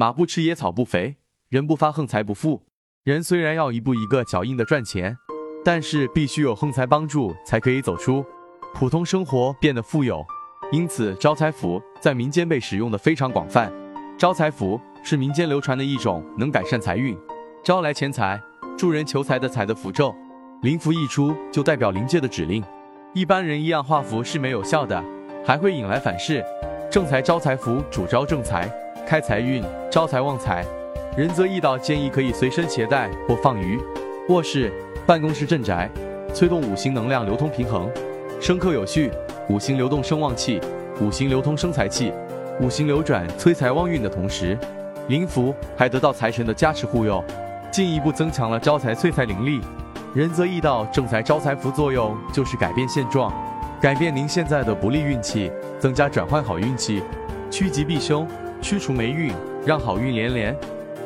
马不吃野草不肥，人不发横财不富。人虽然要一步一个脚印的赚钱，但是必须有横财帮助，才可以走出普通生活，变得富有。因此，招财符在民间被使用的非常广泛。招财符是民间流传的一种能改善财运、招来钱财、助人求财的财的符咒。灵符一出就代表灵界的指令，一般人一样画符是没有效的，还会引来反噬。正财招财符主招正财、开财运、招财旺财。仁则易道建议可以随身携带或放于卧室、办公室、镇宅，催动五行能量流通平衡，生克有序。五行流动生旺气，五行流通生财气，五行流转催财旺运的同时，灵符还得到财神的加持护佑，进一步增强了招财催财灵力。仁则易道正财招财符作用就是改变现状，改变您现在的不利运气，增加转换好运气，趋吉避凶，驱除霉运，让好运连连。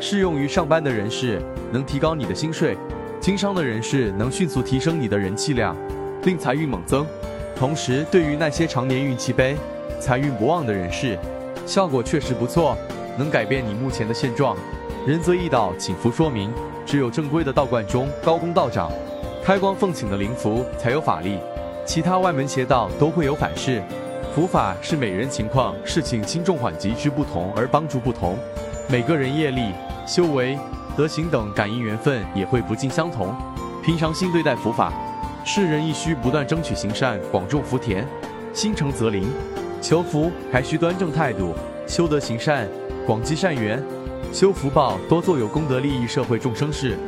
适用于上班的人士，能提高你的薪水；经商的人士能迅速提升你的人气量，令财运猛增。同时，对于那些常年运气悲、财运不旺的人士，效果确实不错，能改变你目前的现状。仁则易道，请符说明：只有正规的道观中高公道长开光奉请的灵符才有法力，其他外门邪道都会有反噬。佛法是每人情况、事情轻重缓急之不同而帮助不同，每个人业力、修为、德行等感应缘分也会不尽相同。平常心对待佛法。世人亦需不断争取行善，广种福田，心诚则灵。求福还需端正态度，修德行善，广积善缘，修福报，多做有功德利益社会众生事。